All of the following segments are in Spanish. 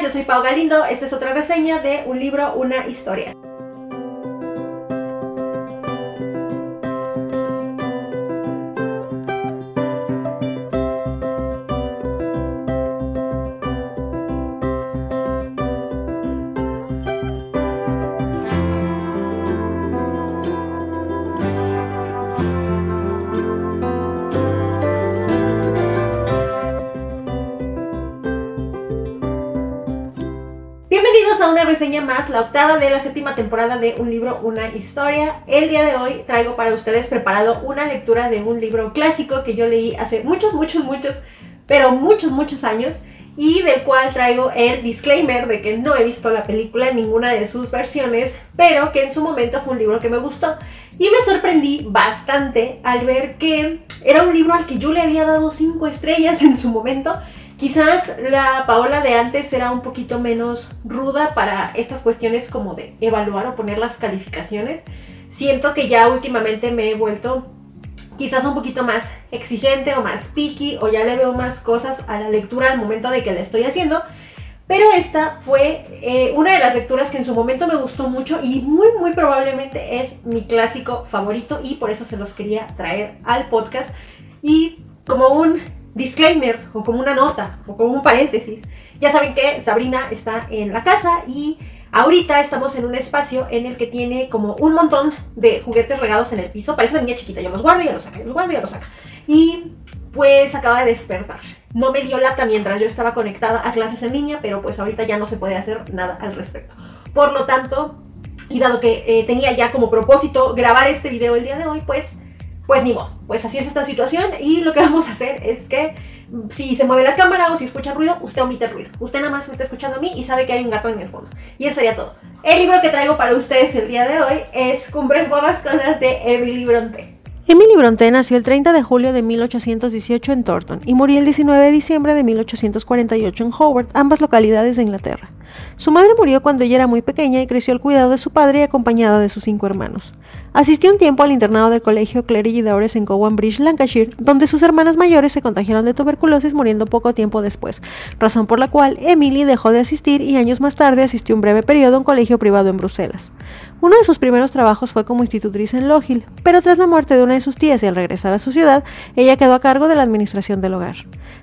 Yo soy Pau Galindo. Esta es otra reseña de un libro, una historia. La octava de la séptima temporada de Un libro, una historia. El día de hoy traigo para ustedes preparado una lectura de un libro clásico que yo leí hace muchos, muchos, muchos, pero muchos, muchos años y del cual traigo el disclaimer de que no he visto la película en ninguna de sus versiones, pero que en su momento fue un libro que me gustó. Y me sorprendí bastante al ver que era un libro al que yo le había dado cinco estrellas en su momento Quizás la Paola de antes era un poquito menos ruda para estas cuestiones como de evaluar o poner las calificaciones. Siento que ya últimamente me he vuelto quizás un poquito más exigente o más picky o ya le veo más cosas a la lectura al momento de que la estoy haciendo. Pero esta fue eh, una de las lecturas que en su momento me gustó mucho y muy muy probablemente es mi clásico favorito y por eso se los quería traer al podcast. Y como un disclaimer o como una nota o como un paréntesis. Ya saben que Sabrina está en la casa y ahorita estamos en un espacio en el que tiene como un montón de juguetes regados en el piso. Parece una niña chiquita, yo los guardo y ya los saca, yo los guardo y ya los saca. Y pues acaba de despertar. No me dio lata mientras yo estaba conectada a clases en línea, pero pues ahorita ya no se puede hacer nada al respecto. Por lo tanto, y dado que eh, tenía ya como propósito grabar este video el día de hoy, pues pues ni modo, pues así es esta situación y lo que vamos a hacer es que si se mueve la cámara o si escucha ruido, usted omite el ruido. Usted nada más me está escuchando a mí y sabe que hay un gato en el fondo. Y eso sería todo. El libro que traigo para ustedes el día de hoy es Cumbres Borrascosas de Emily Bronte. Emily Bronte nació el 30 de julio de 1818 en Thornton y murió el 19 de diciembre de 1848 en Howard, ambas localidades de Inglaterra. Su madre murió cuando ella era muy pequeña y creció al cuidado de su padre y acompañada de sus cinco hermanos. Asistió un tiempo al internado del colegio Clery Dowres en Cowan Bridge, Lancashire, donde sus hermanas mayores se contagiaron de tuberculosis muriendo poco tiempo después, razón por la cual Emily dejó de asistir y años más tarde asistió un breve periodo a un colegio privado en Bruselas. Uno de sus primeros trabajos fue como institutriz en Lohill, pero tras la muerte de una de sus tías y al regresar a su ciudad, ella quedó a cargo de la administración del hogar.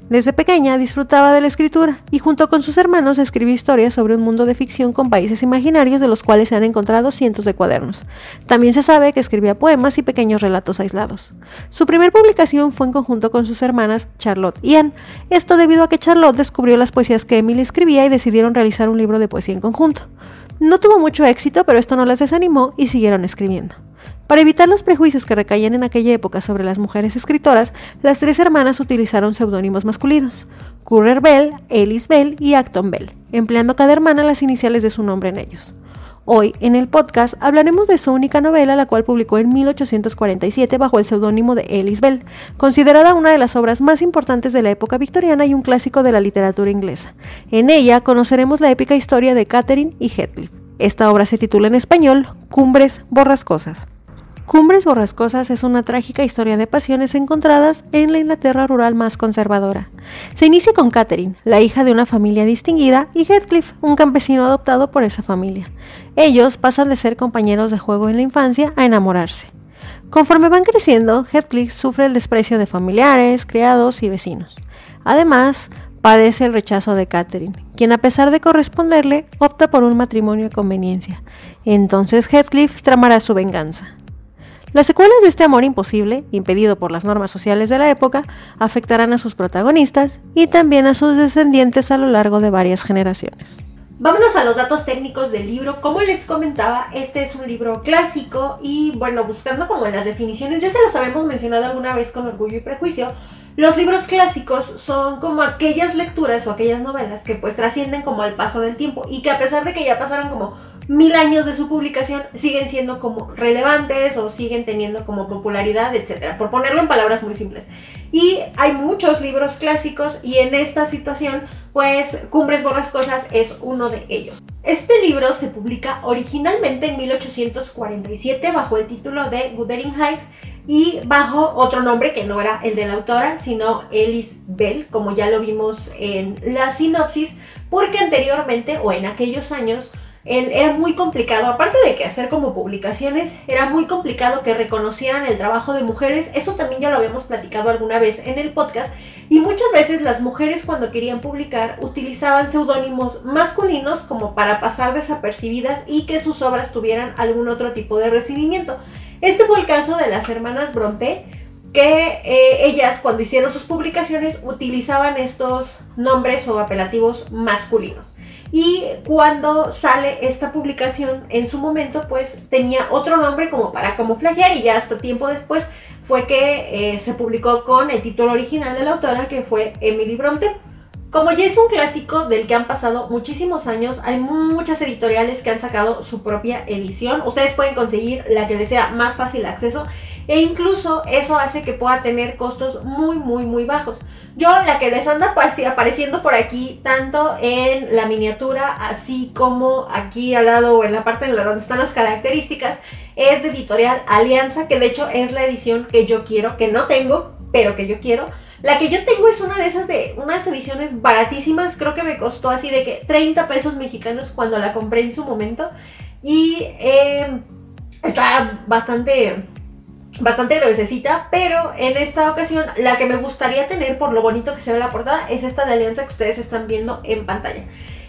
Desde pequeña disfrutaba de la escritura y junto con sus hermanos escribió historias sobre un mundo de ficción con países imaginarios de los cuales se han encontrado cientos de cuadernos. También se sabe que escribía poemas y pequeños relatos aislados. Su primer publicación fue en conjunto con sus hermanas Charlotte y Anne, esto debido a que Charlotte descubrió las poesías que Emily escribía y decidieron realizar un libro de poesía en conjunto. No tuvo mucho éxito, pero esto no las desanimó y siguieron escribiendo. Para evitar los prejuicios que recaían en aquella época sobre las mujeres escritoras, las tres hermanas utilizaron seudónimos masculinos, Currer Bell, Ellis Bell y Acton Bell, empleando cada hermana las iniciales de su nombre en ellos. Hoy, en el podcast, hablaremos de su única novela, la cual publicó en 1847 bajo el seudónimo de Ellis Bell, considerada una de las obras más importantes de la época victoriana y un clásico de la literatura inglesa. En ella conoceremos la épica historia de Catherine y Heathcliff. Esta obra se titula en español Cumbres Borrascosas. Cumbres Borrascosas es una trágica historia de pasiones encontradas en la Inglaterra rural más conservadora. Se inicia con Catherine, la hija de una familia distinguida, y Heathcliff, un campesino adoptado por esa familia. Ellos pasan de ser compañeros de juego en la infancia a enamorarse. Conforme van creciendo, Heathcliff sufre el desprecio de familiares, criados y vecinos. Además, padece el rechazo de Catherine, quien a pesar de corresponderle, opta por un matrimonio a conveniencia. Entonces Heathcliff tramará su venganza. Las secuelas de este amor imposible, impedido por las normas sociales de la época, afectarán a sus protagonistas y también a sus descendientes a lo largo de varias generaciones. Vámonos a los datos técnicos del libro. Como les comentaba, este es un libro clásico y bueno, buscando como en las definiciones, ya se los habíamos mencionado alguna vez con orgullo y prejuicio, los libros clásicos son como aquellas lecturas o aquellas novelas que pues trascienden como al paso del tiempo y que a pesar de que ya pasaron como mil años de su publicación siguen siendo como relevantes o siguen teniendo como popularidad, etcétera, por ponerlo en palabras muy simples. Y hay muchos libros clásicos y en esta situación, pues Cumbres Borrascosas es uno de ellos. Este libro se publica originalmente en 1847 bajo el título de Wuthering Heights y bajo otro nombre que no era el de la autora, sino Ellis Bell, como ya lo vimos en la sinopsis, porque anteriormente o en aquellos años era muy complicado, aparte de que hacer como publicaciones, era muy complicado que reconocieran el trabajo de mujeres, eso también ya lo habíamos platicado alguna vez en el podcast, y muchas veces las mujeres cuando querían publicar utilizaban seudónimos masculinos como para pasar desapercibidas y que sus obras tuvieran algún otro tipo de recibimiento. Este fue el caso de las hermanas Bronte, que eh, ellas cuando hicieron sus publicaciones utilizaban estos nombres o apelativos masculinos. Y cuando sale esta publicación en su momento, pues tenía otro nombre como para camuflajear y ya hasta tiempo después fue que eh, se publicó con el título original de la autora que fue Emily Bronte. Como ya es un clásico del que han pasado muchísimos años, hay muchas editoriales que han sacado su propia edición. Ustedes pueden conseguir la que les sea más fácil acceso e incluso eso hace que pueda tener costos muy, muy, muy bajos. Yo la que les anda apareciendo por aquí, tanto en la miniatura, así como aquí al lado o en la parte donde están las características, es de editorial Alianza, que de hecho es la edición que yo quiero, que no tengo, pero que yo quiero. La que yo tengo es una de esas de unas ediciones baratísimas, creo que me costó así de que 30 pesos mexicanos cuando la compré en su momento. Y eh, está bastante bastante gruesecita, pero en esta ocasión la que me gustaría tener por lo bonito que se ve la portada es esta de alianza que ustedes están viendo en pantalla.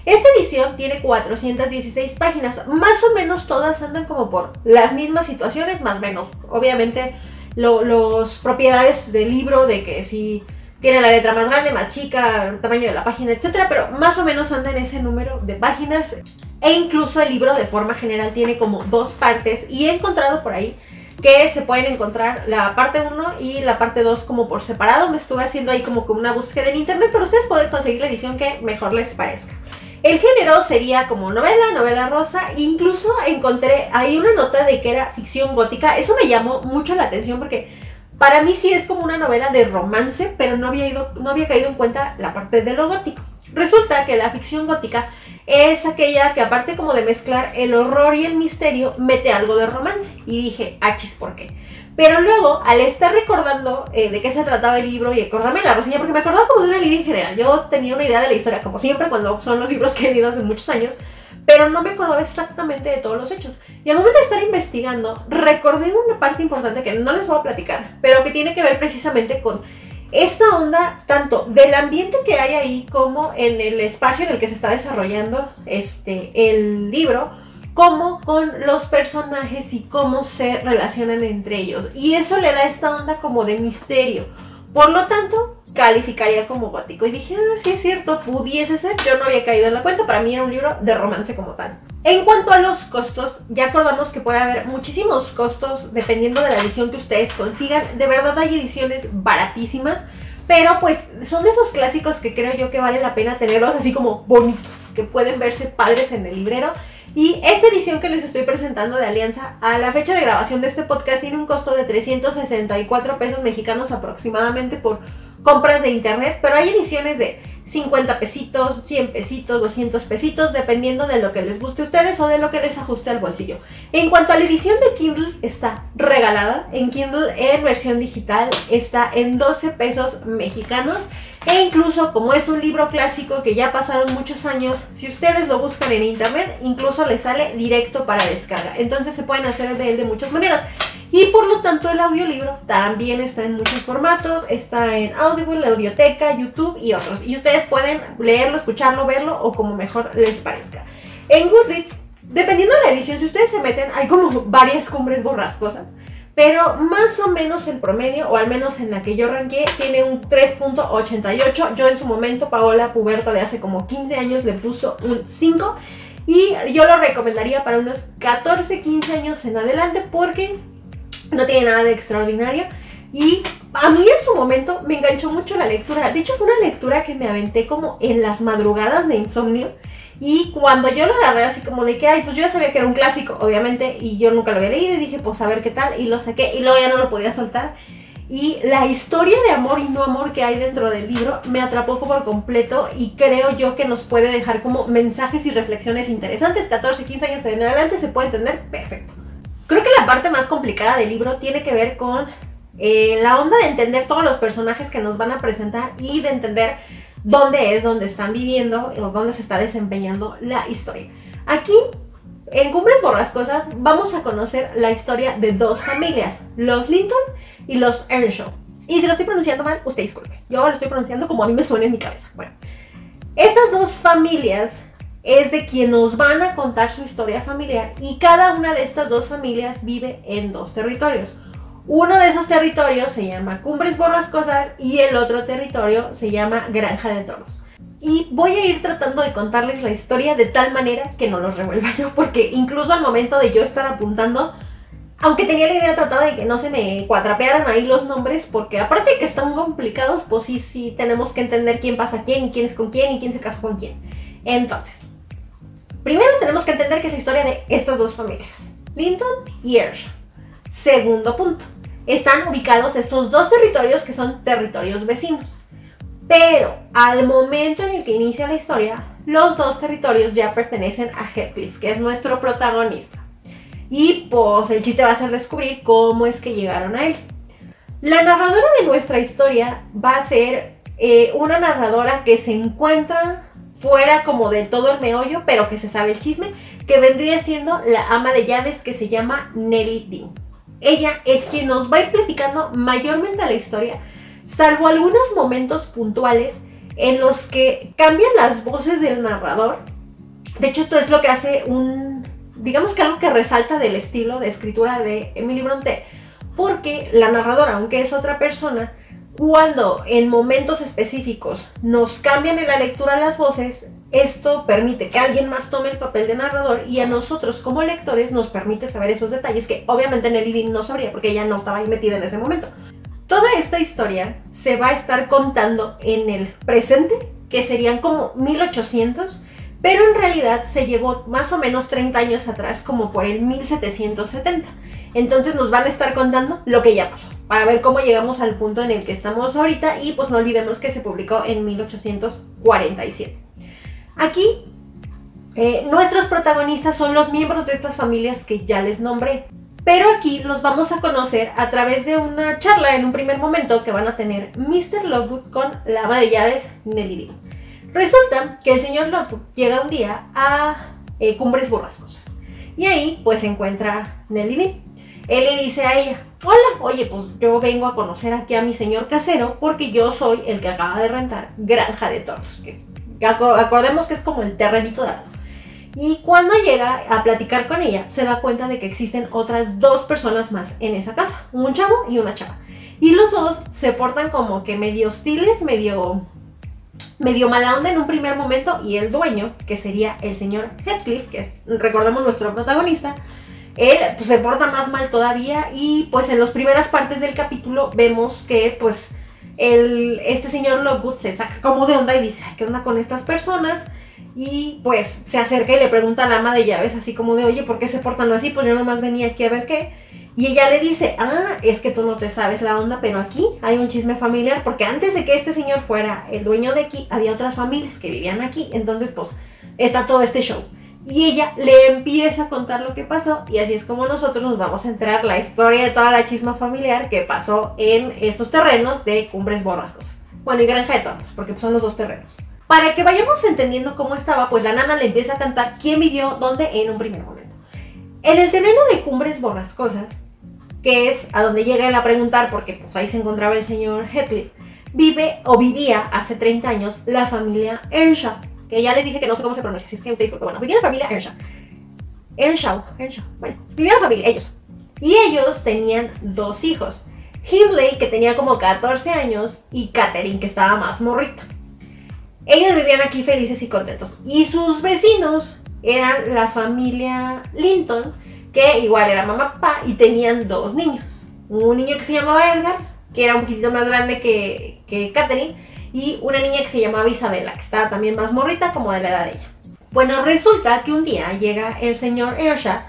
Esta edición tiene 416 páginas, más o menos todas andan como por las mismas situaciones, más o menos. Obviamente los propiedades del libro, de que si tiene la letra más grande, más chica, el tamaño de la página, etcétera, pero más o menos anda en ese número de páginas. E incluso el libro de forma general tiene como dos partes y he encontrado por ahí que se pueden encontrar la parte 1 y la parte 2 como por separado. Me estuve haciendo ahí como una búsqueda en internet, pero ustedes pueden conseguir la edición que mejor les parezca. El género sería como novela, novela rosa, incluso encontré ahí una nota de que era ficción gótica. Eso me llamó mucho la atención porque para mí sí es como una novela de romance, pero no había, ido, no había caído en cuenta la parte de lo gótico. Resulta que la ficción gótica es aquella que aparte como de mezclar el horror y el misterio, mete algo de romance. Y dije, achis, ¿por qué? Pero luego, al estar recordando eh, de qué se trataba el libro y acordarme la reseña, porque me acordaba como de una línea en general, yo tenía una idea de la historia, como siempre cuando son los libros que he leído hace muchos años, pero no me acordaba exactamente de todos los hechos. Y al momento de estar investigando, recordé una parte importante que no les voy a platicar, pero que tiene que ver precisamente con esta onda tanto del ambiente que hay ahí como en el espacio en el que se está desarrollando este el libro como con los personajes y cómo se relacionan entre ellos. Y eso le da esta onda como de misterio. Por lo tanto calificaría como gótico y dije ah sí es cierto pudiese ser yo no había caído en la cuenta para mí era un libro de romance como tal en cuanto a los costos, ya acordamos que puede haber muchísimos costos dependiendo de la edición que ustedes consigan. De verdad hay ediciones baratísimas, pero pues son de esos clásicos que creo yo que vale la pena tenerlos así como bonitos, que pueden verse padres en el librero. Y esta edición que les estoy presentando de Alianza, a la fecha de grabación de este podcast, tiene un costo de 364 pesos mexicanos aproximadamente por compras de internet, pero hay ediciones de 50 pesitos, 100 pesitos, 200 pesitos, dependiendo de lo que les guste a ustedes o de lo que les ajuste al bolsillo. En cuanto a la edición de Kindle, está regalada. En Kindle, en versión digital, está en 12 pesos mexicanos. E incluso como es un libro clásico que ya pasaron muchos años, si ustedes lo buscan en internet, incluso les sale directo para descarga. Entonces se pueden hacer de él de muchas maneras. Y por lo tanto el audiolibro también está en muchos formatos, está en Audible, Audioteca, YouTube y otros. Y ustedes pueden leerlo, escucharlo, verlo o como mejor les parezca. En Goodreads, dependiendo de la edición, si ustedes se meten, hay como varias cumbres borrascosas. Pero más o menos el promedio, o al menos en la que yo ranqué, tiene un 3.88. Yo en su momento, Paola Puberta de hace como 15 años, le puso un 5. Y yo lo recomendaría para unos 14, 15 años en adelante porque no tiene nada de extraordinario. Y a mí en su momento me enganchó mucho la lectura. De hecho, fue una lectura que me aventé como en las madrugadas de insomnio. Y cuando yo lo agarré así como de que, ay, pues yo ya sabía que era un clásico, obviamente, y yo nunca lo había leído y dije, pues a ver qué tal, y lo saqué, y luego ya no lo podía soltar. Y la historia de amor y no amor que hay dentro del libro me atrapó por completo y creo yo que nos puede dejar como mensajes y reflexiones interesantes. 14, 15 años en adelante se puede entender perfecto. Creo que la parte más complicada del libro tiene que ver con eh, la onda de entender todos los personajes que nos van a presentar y de entender dónde es donde están viviendo o dónde se está desempeñando la historia. Aquí, en Cumbres Borrascosas, vamos a conocer la historia de dos familias, los Linton y los Earnshaw. Y si lo estoy pronunciando mal, usted disculpe. Yo lo estoy pronunciando como a mí me suena en mi cabeza. Bueno, estas dos familias es de quien nos van a contar su historia familiar y cada una de estas dos familias vive en dos territorios. Uno de esos territorios se llama Cumbres Borrascosas y el otro territorio se llama Granja de Toros. Y voy a ir tratando de contarles la historia de tal manera que no los revuelva yo, porque incluso al momento de yo estar apuntando, aunque tenía la idea trataba de que no se me cuatrapearan ahí los nombres, porque aparte de que están complicados, pues sí, sí tenemos que entender quién pasa a quién quién es con quién y quién se casó con quién. Entonces, primero tenemos que entender que es la historia de estas dos familias, Linton y Ershaw. Segundo punto, están ubicados estos dos territorios que son territorios vecinos. Pero al momento en el que inicia la historia, los dos territorios ya pertenecen a Heathcliff, que es nuestro protagonista. Y pues el chiste va a ser descubrir cómo es que llegaron a él. La narradora de nuestra historia va a ser eh, una narradora que se encuentra fuera como de todo el meollo, pero que se sabe el chisme, que vendría siendo la ama de llaves que se llama Nelly Dean. Ella es quien nos va a ir platicando mayormente la historia, salvo algunos momentos puntuales en los que cambian las voces del narrador. De hecho, esto es lo que hace un, digamos que algo que resalta del estilo de escritura de Emily Bronte, porque la narradora, aunque es otra persona, cuando en momentos específicos nos cambian en la lectura las voces, esto permite que alguien más tome el papel de narrador y a nosotros como lectores nos permite saber esos detalles que obviamente Nelly Dean no sabría porque ella no estaba ahí metida en ese momento. Toda esta historia se va a estar contando en el presente, que serían como 1800, pero en realidad se llevó más o menos 30 años atrás, como por el 1770. Entonces nos van a estar contando lo que ya pasó, para ver cómo llegamos al punto en el que estamos ahorita y pues no olvidemos que se publicó en 1847. Aquí, eh, nuestros protagonistas son los miembros de estas familias que ya les nombré. Pero aquí los vamos a conocer a través de una charla en un primer momento que van a tener Mr. Lockwood con la ama de llaves Nelly Dean. Resulta que el señor Lockwood llega un día a eh, Cumbres Borrascosas y ahí pues se encuentra Nelly Dean. Él le dice a ella, hola, oye, pues yo vengo a conocer aquí a mi señor casero porque yo soy el que acaba de rentar Granja de Toros, acordemos que es como el terrenito de algo. Y cuando llega a platicar con ella, se da cuenta de que existen otras dos personas más en esa casa, un chavo y una chava. Y los dos se portan como que medio hostiles, medio, medio mala onda en un primer momento. Y el dueño, que sería el señor Heathcliff, que es, recordemos, nuestro protagonista, él pues, se porta más mal todavía. Y pues en las primeras partes del capítulo vemos que pues el, este señor Lockwood se saca como de onda y dice, ¿qué onda con estas personas? Y pues se acerca y le pregunta a la ama de llaves así como de, oye, ¿por qué se portan así? Pues yo nomás venía aquí a ver qué. Y ella le dice, ah, es que tú no te sabes la onda, pero aquí hay un chisme familiar, porque antes de que este señor fuera el dueño de aquí, había otras familias que vivían aquí. Entonces, pues, está todo este show. Y ella le empieza a contar lo que pasó y así es como nosotros nos vamos a enterar la historia de toda la chisma familiar que pasó en estos terrenos de Cumbres Borrascos. Bueno, y Granja de porque son los dos terrenos. Para que vayamos entendiendo cómo estaba, pues la nana le empieza a cantar quién vivió dónde en un primer momento. En el terreno de Cumbres Borrascosas, que es a donde llega él a preguntar, porque pues ahí se encontraba el señor Heathcliff, vive o vivía hace 30 años la familia Earnshaw que ya les dije que no sé cómo se pronuncia, así es que ustedes, bueno, vivía la familia Earnshaw. Earnshaw, Earnshaw, bueno, vivía la familia, ellos. Y ellos tenían dos hijos. Hindley, que tenía como 14 años, y Catherine, que estaba más morrita. Ellos vivían aquí felices y contentos. Y sus vecinos eran la familia Linton, que igual era mamá, papá, y tenían dos niños. Un niño que se llamaba Edgar, que era un poquitito más grande que, que Catherine, y una niña que se llamaba Isabela, que estaba también más morrita como de la edad de ella. Bueno, resulta que un día llega el señor Ersha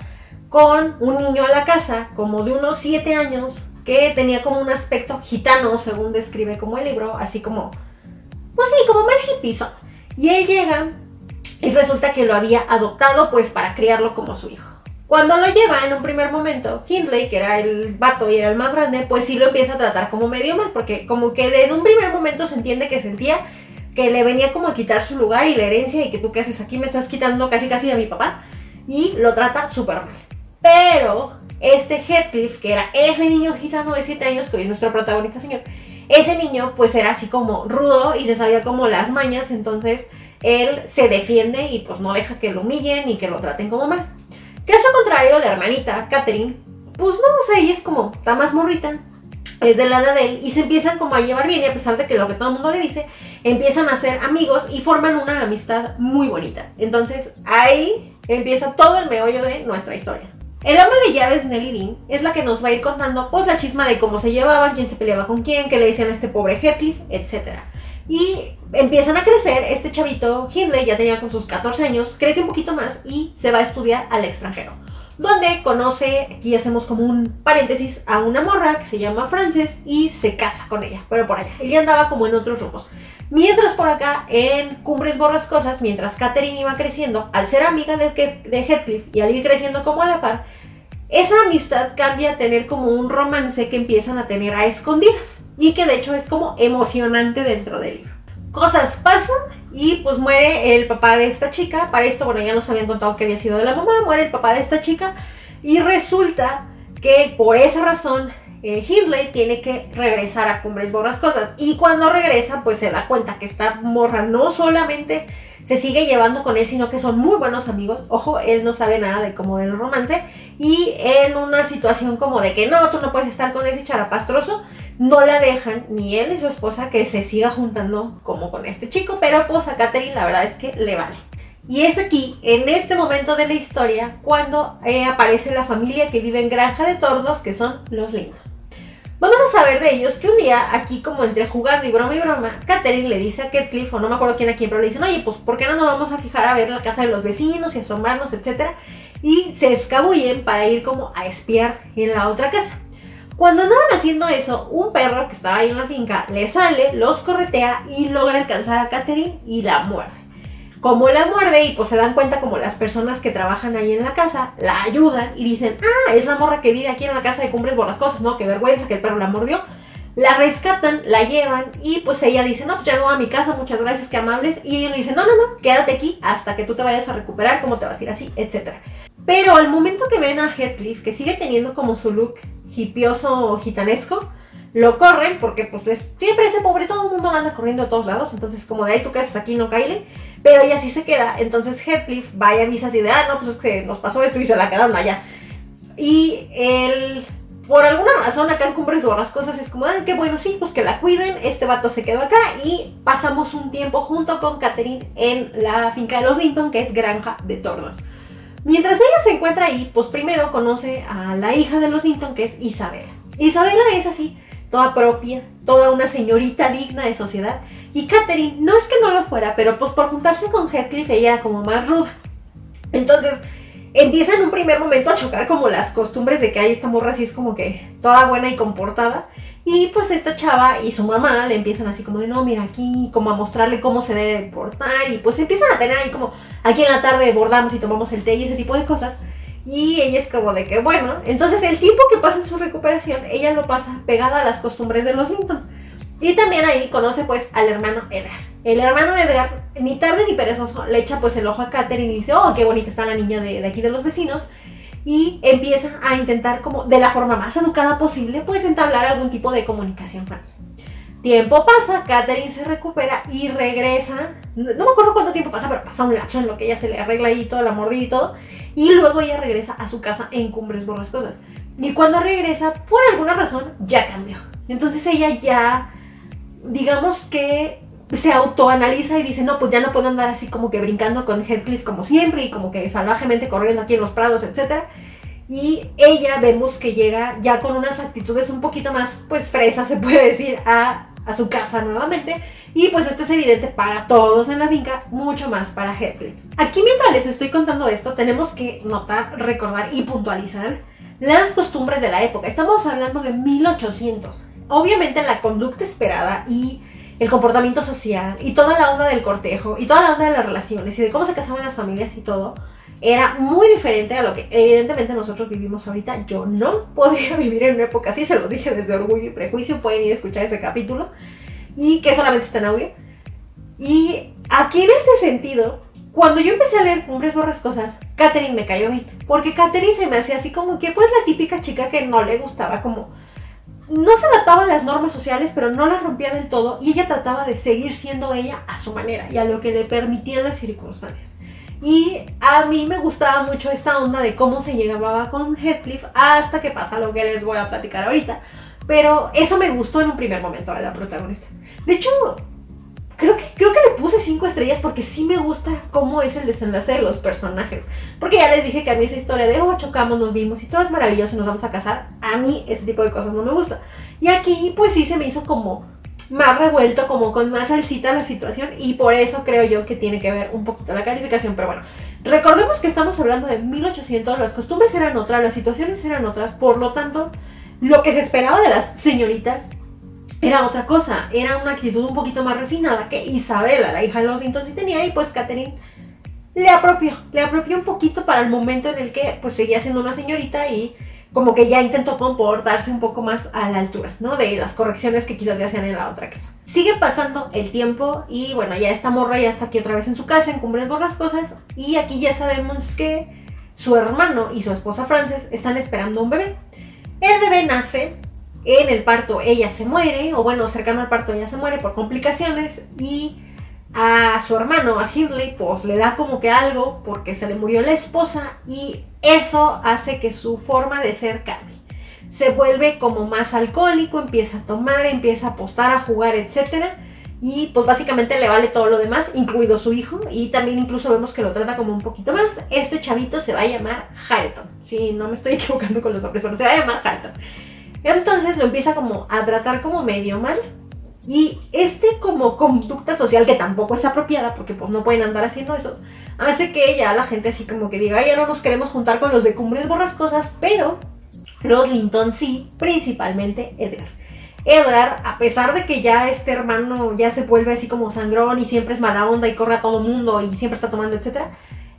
con un niño a la casa, como de unos 7 años, que tenía como un aspecto gitano, según describe como el libro, así como, pues sí, como más hippie. Y él llega y resulta que lo había adoptado pues para criarlo como su hijo. Cuando lo lleva en un primer momento, Hindley, que era el vato y era el más grande, pues sí lo empieza a tratar como medio mal, porque como que desde un primer momento se entiende que sentía que le venía como a quitar su lugar y la herencia y que tú qué haces aquí, me estás quitando casi casi a mi papá y lo trata súper mal. Pero este Heathcliff, que era ese niño gitano de 7 años, que hoy es nuestro protagonista señor, ese niño pues era así como rudo y se sabía como las mañas, entonces él se defiende y pues no deja que lo humillen y que lo traten como mal. Caso contrario, la hermanita, Catherine, pues no, sé, ella es como, está más morrita, es de la edad de él y se empiezan como a llevar bien y a pesar de que lo que todo el mundo le dice, empiezan a ser amigos y forman una amistad muy bonita. Entonces ahí empieza todo el meollo de nuestra historia. El ama de llaves, Nelly Dean, es la que nos va a ir contando pues la chisma de cómo se llevaban, quién se peleaba con quién, qué le decían a este pobre Heathcliff, etc. Y empiezan a crecer, este chavito, Hindley, ya tenía con sus 14 años, crece un poquito más y se va a estudiar al extranjero. Donde conoce, aquí hacemos como un paréntesis, a una morra que se llama Frances y se casa con ella, pero por allá. Ella andaba como en otros rumbos. Mientras por acá, en Cumbres Borrascosas, mientras Catherine iba creciendo, al ser amiga de, de Heathcliff y al ir creciendo como a la par, esa amistad cambia a tener como un romance que empiezan a tener a escondidas y que de hecho es como emocionante dentro del libro. Cosas pasan y pues muere el papá de esta chica. Para esto, bueno, ya nos habían contado que había sido de la mamá, muere el papá de esta chica y resulta que por esa razón eh, Hindley tiene que regresar a Cumbres Borrascosas. Y cuando regresa, pues se da cuenta que esta morra no solamente se sigue llevando con él, sino que son muy buenos amigos. Ojo, él no sabe nada de cómo el romance. Y en una situación como de que no, tú no puedes estar con ese charapastroso, no la dejan, ni él ni su esposa, que se siga juntando como con este chico. Pero pues a Catherine la verdad es que le vale. Y es aquí, en este momento de la historia, cuando eh, aparece la familia que vive en Granja de Tordos, que son los lindos. Vamos a saber de ellos que un día, aquí como entre jugando y broma y broma, Catherine le dice a Cliff, o no me acuerdo quién a quién, pero le dicen, oye, pues ¿por qué no nos vamos a fijar a ver la casa de los vecinos y asomarnos, etcétera? Y se escabullen para ir como a espiar en la otra casa. Cuando andaban haciendo eso, un perro que estaba ahí en la finca le sale, los corretea y logra alcanzar a Catherine y la muerde como la muerde y pues se dan cuenta como las personas que trabajan ahí en la casa la ayudan y dicen, ah, es la morra que vive aquí en la casa de Cumbres por las cosas, ¿no? Qué vergüenza que el perro la mordió. La rescatan, la llevan y pues ella dice, no, pues ya no a mi casa, muchas gracias, qué amables. Y ellos le dicen, no, no, no, quédate aquí hasta que tú te vayas a recuperar, cómo te vas a ir así, etc. Pero al momento que ven a Heathcliff, que sigue teniendo como su look hipioso gitanesco, lo corren porque pues siempre ese pobre, todo el mundo anda corriendo a todos lados, entonces como de ahí tú qué haces aquí, no caile. Pero ella sí se queda. Entonces Heathcliff va y avisa así de, ah, no, pues es que nos pasó esto y se la quedaron allá. Y él, por alguna razón, acá en Cumbres Cosas es como, ah, qué bueno, sí, pues que la cuiden. Este vato se quedó acá y pasamos un tiempo junto con Catherine en la finca de los Linton, que es Granja de Tornos. Mientras ella se encuentra ahí, pues primero conoce a la hija de los Linton, que es Isabela. Isabela es así, toda propia, toda una señorita digna de sociedad. Y Katherine, no es que no lo fuera, pero pues por juntarse con Heathcliff ella era como más ruda. Entonces empieza en un primer momento a chocar como las costumbres de que hay esta morra así es como que toda buena y comportada. Y pues esta chava y su mamá le empiezan así como de, no, mira aquí, como a mostrarle cómo se debe portar. Y pues empiezan a tener ahí como, aquí en la tarde bordamos y tomamos el té y ese tipo de cosas. Y ella es como de que, bueno, entonces el tiempo que pasa en su recuperación, ella lo pasa pegada a las costumbres de los Linton. Y también ahí conoce pues al hermano Edgar. El hermano Edgar, ni tarde ni perezoso, le echa pues el ojo a Katherine y dice, oh, qué bonita está la niña de, aquí de los vecinos. Y empieza a intentar como de la forma más educada posible pues entablar algún tipo de comunicación con Tiempo pasa, Katherine se recupera y regresa. No, me acuerdo cuánto tiempo pasa, pero pasa un lapso en lo que ella se le arregla ahí toda la mordida y todo. Y luego ella regresa a su casa en Cumbres Borrascosas. Y cuando regresa, por alguna razón, ya cambió. Entonces ella ya digamos que se autoanaliza y dice, no, pues ya no puedo andar así como que brincando con Heathcliff como siempre y como que salvajemente corriendo aquí en los prados, etc. Y ella vemos que llega ya con unas actitudes un poquito más, pues, fresas, se puede decir, a, a su casa nuevamente. Y pues esto es evidente para todos en la finca, mucho más para Heathcliff. Aquí mientras les estoy contando esto, tenemos que notar, recordar y puntualizar las costumbres de la época. Estamos hablando de 1800 obviamente la conducta esperada y el comportamiento social y toda la onda del cortejo y toda la onda de las relaciones y de cómo se casaban las familias y todo era muy diferente a lo que evidentemente nosotros vivimos ahorita. Yo no podría vivir en una época así, se lo dije desde Orgullo y Prejuicio, pueden ir a escuchar ese capítulo y que solamente está en audio. Y aquí en este sentido, cuando yo empecé a leer Cumbres Borrascosas, Katherine me cayó bien. Porque Katherine se me hacía así como que, pues, la típica chica que no le gustaba, como. No se adaptaba a las normas sociales, pero no las rompía del todo. Y ella trataba de seguir siendo ella a su manera y a lo que le permitían las circunstancias. Y a mí me gustaba mucho esta onda de cómo se llegaba con Heathcliff hasta que pasa lo que les voy a platicar ahorita. Pero eso me gustó en un primer momento a la protagonista. De hecho, creo que, creo que le puse cinco estrellas porque sí me gusta cómo es el desenlace de los personajes. Porque ya les dije que a mí esa historia de, oh, chocamos, nos vimos y todo es maravilloso y nos vamos a casar, a mí ese tipo de cosas no me gusta. Y aquí pues sí se me hizo como más revuelto, como con más salsita la situación y por eso creo yo que tiene que ver un poquito la calificación, pero bueno. Recordemos que estamos hablando de 1800, las costumbres eran otras, las situaciones eran otras, por lo tanto, lo que se esperaba de las señoritas era otra cosa, era una actitud un poquito más refinada que Isabela, la hija de los Linton, sí tenía y pues Catherine le apropió, le apropió un poquito para el momento en el que pues seguía siendo una señorita y como que ya intentó comportarse un poco más a la altura, ¿no? De las correcciones que quizás le hacían en la otra casa. Sigue pasando el tiempo y bueno, ya esta morra ya está aquí otra vez en su casa, en Cumbres Borrascosas y aquí ya sabemos que su hermano y su esposa Frances están esperando un bebé. El bebé nace, en el parto ella se muere, o bueno, cercano al parto ella se muere por complicaciones y a su hermano, a Hindley, pues le da como que algo porque se le murió la esposa y eso hace que su forma de ser cambie. Se vuelve como más alcohólico, empieza a tomar, empieza a apostar, a jugar, etc. Y pues básicamente le vale todo lo demás, incluido su hijo. Y también incluso vemos que lo trata como un poquito más. Este chavito se va a llamar Hareton. Sí, no me estoy equivocando con los nombres, pero se va a llamar Hareton. Entonces lo empieza como a tratar como medio mal y este como conducta social, que tampoco es apropiada, porque pues no pueden andar haciendo eso, hace que ya la gente así como que diga, ya no nos queremos juntar con los de Cumbres Borrascosas, pero los Linton sí, principalmente Edgar. Edgar, a pesar de que ya este hermano ya se vuelve así como sangrón y siempre es mala onda y corre a todo mundo y siempre está tomando, etc.,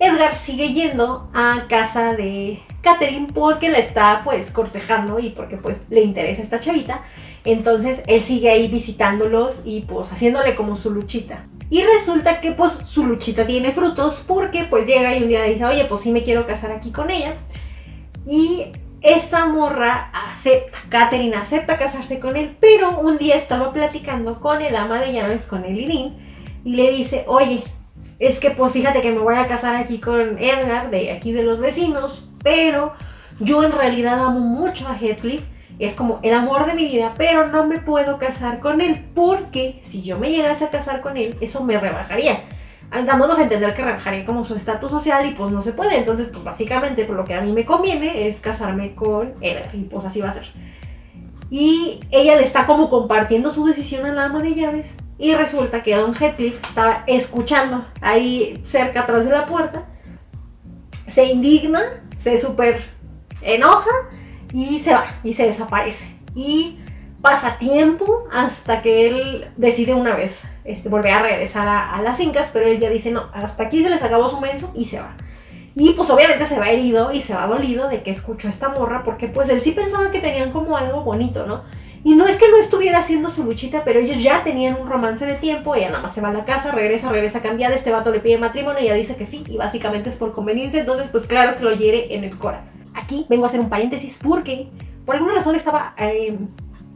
Edgar sigue yendo a casa de Catherine porque la está pues cortejando y porque pues le interesa esta chavita. Entonces él sigue ahí visitándolos y pues haciéndole como su luchita. Y resulta que pues su luchita tiene frutos porque pues llega y un día dice, oye, pues sí me quiero casar aquí con ella. Y esta morra acepta, Catherine acepta casarse con él, pero un día estaba platicando con el ama de llaves, con el Irín, y le dice, oye, es que pues fíjate que me voy a casar aquí con Edgar, de aquí de los vecinos, pero yo en realidad amo mucho a Heathcliff es como el amor de mi vida, pero no me puedo casar con él porque si yo me llegase a casar con él, eso me rebajaría. Dándonos a entender que rebajaría como su estatus social y pues no se puede. Entonces, pues básicamente por lo que a mí me conviene es casarme con él y pues así va a ser. Y ella le está como compartiendo su decisión a la ama de llaves y resulta que Don Heathcliff estaba escuchando ahí cerca atrás de la puerta, se indigna, se súper enoja y se va y se desaparece. Y pasa tiempo hasta que él decide una vez este, volver a regresar a, las incas, pero él ya dice, no, hasta aquí se les acabó su menso y se va. Y pues obviamente se va herido y se va dolido de que escuchó esta morra, porque pues él sí pensaba que tenían como algo bonito, ¿no? Y no es que no estuviera haciendo su luchita, pero ellos ya tenían un romance de tiempo, ella nada más se va a la casa, regresa, regresa cambiada, este vato le pide matrimonio, ella dice que sí, y básicamente es por conveniencia, entonces pues claro que lo hiere en el cora. Aquí vengo a hacer un paréntesis porque por alguna razón estaba eh,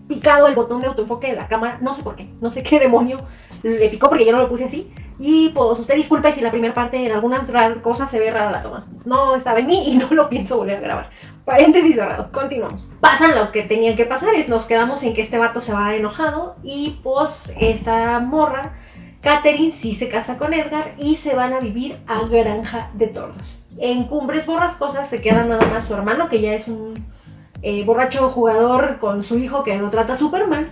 picado el botón de autoenfoque de la cámara. No sé por qué, no sé qué demonio le picó porque yo no lo puse así. Y pues usted disculpe si la primera parte en alguna otra cosa se ve rara la toma. No estaba en mí y no lo pienso volver a grabar. Paréntesis cerrado, continuamos. Pasan lo que tenía que pasar, es nos quedamos en que este vato se va enojado y pues esta morra, Catherine, sí se casa con Edgar y se van a vivir a Granja de Tornos. En Cumbres Borrascosas se queda nada más su hermano, que ya es un eh, borracho jugador con su hijo que lo trata súper mal.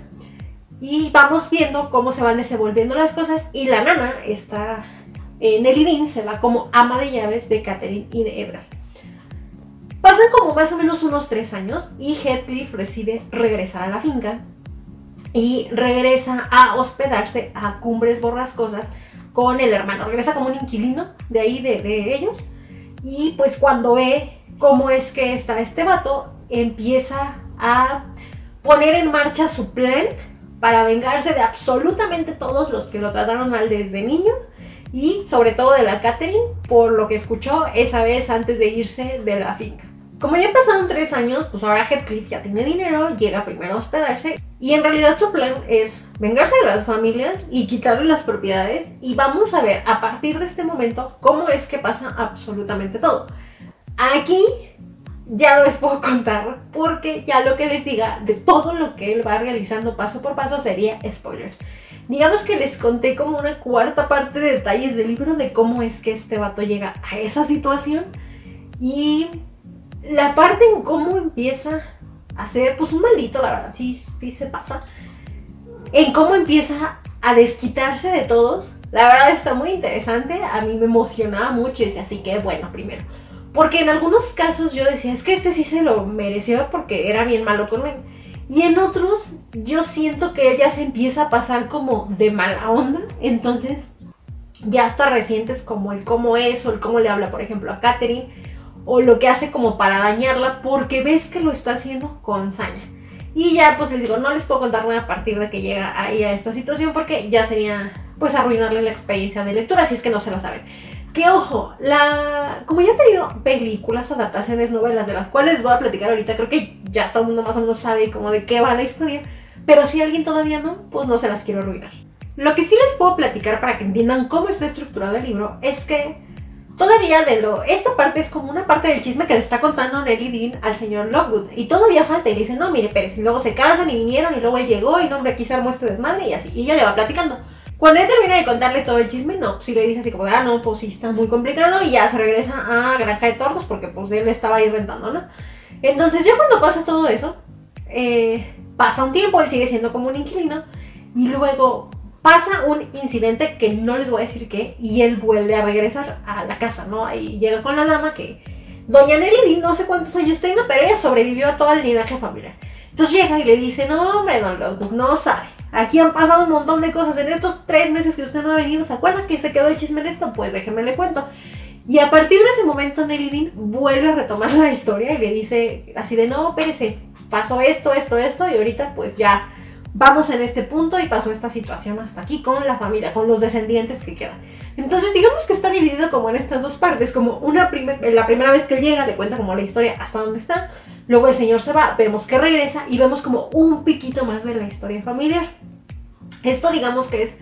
Y vamos viendo cómo se van desenvolviendo las cosas. Y la nana, está eh, Nelly Dean, se va como ama de llaves de Catherine y de Edgar. Pasan como más o menos unos tres años y Heathcliff decide regresar a la finca y regresa a hospedarse a Cumbres Borrascosas con el hermano. Regresa como un inquilino de ahí, de, de ellos. Y pues cuando ve cómo es que está este vato, empieza a poner en marcha su plan para vengarse de absolutamente todos los que lo trataron mal desde niño y sobre todo de la Catherine por lo que escuchó esa vez antes de irse de la finca. Como ya pasaron tres años, pues ahora Heathcliff ya tiene dinero, llega primero a hospedarse y en realidad su plan es vengarse de las familias y quitarle las propiedades y vamos a ver a partir de este momento cómo es que pasa absolutamente todo. Aquí ya no les puedo contar porque ya lo que les diga de todo lo que él va realizando paso por paso sería spoilers. Digamos que les conté como una cuarta parte de detalles del libro de cómo es que este vato llega a esa situación y la parte en cómo empieza a ser, pues un maldito, la verdad, sí, sí se pasa. En cómo empieza a desquitarse de todos. La verdad está muy interesante. A mí me emocionaba mucho. Y así que bueno, primero. Porque en algunos casos yo decía, es que este sí se lo mereció porque era bien malo con él. Y en otros yo siento que ella se empieza a pasar como de mala onda. Entonces ya hasta recientes como el cómo es o el cómo le habla, por ejemplo, a Katherine o lo que hace como para dañarla porque ves que lo está haciendo con saña. Y ya pues les digo, no les puedo contar nada a partir de que llega ahí a esta situación porque ya sería pues arruinarle la experiencia de lectura si es que no se lo saben. Que ojo, la como ya he tenido películas, adaptaciones, novelas de las cuales voy a platicar ahorita, creo que ya todo el mundo más o menos sabe como de qué va la historia, pero si alguien todavía no, pues no se las quiero arruinar. Lo que sí les puedo platicar para que entiendan cómo está estructurado el libro es que Todavía de lo. Esta parte es como una parte del chisme que le está contando Nelly Dean al señor Lockwood. Y todavía falta. Y le dice, no, mire, Pérez. Y luego se casan y vinieron. Y luego él llegó. Y no, hombre, aquí se armó este desmadre. Y así. Y ella le va platicando. Cuando él termina de contarle todo el chisme, no. Si le dice así como, ah, no, pues sí está muy complicado. Y ya se regresa a Granja de Tordos. Porque pues él estaba ahí rentando, ¿no? Entonces, yo cuando pasa todo eso. Eh, pasa un tiempo. Él sigue siendo como un inquilino. Y luego pasa un incidente que no les voy a decir qué, y él vuelve a regresar a la casa, ¿no? Ahí llega con la dama que Doña Nelly no sé cuántos años tenga, pero ella sobrevivió a todo el linaje familiar. Entonces llega y le dice, no hombre, don Lockwood, no sabe. Aquí han pasado un montón de cosas. En estos tres meses que usted no ha venido, ¿se acuerda que se quedó el chisme en esto? Pues déjeme le cuento. Y a partir de ese momento Nelly Dean vuelve a retomar la historia y le dice así de, no, espérese, pasó esto, esto, esto, y ahorita pues ya vamos en este punto y pasó esta situación hasta aquí con la familia, con los descendientes que quedan. Entonces digamos que está dividido como en estas dos partes, como una la primera vez que llega le cuenta como la historia hasta dónde está, luego el señor se va, vemos que regresa y vemos como un piquito más de la historia familiar. Esto digamos que es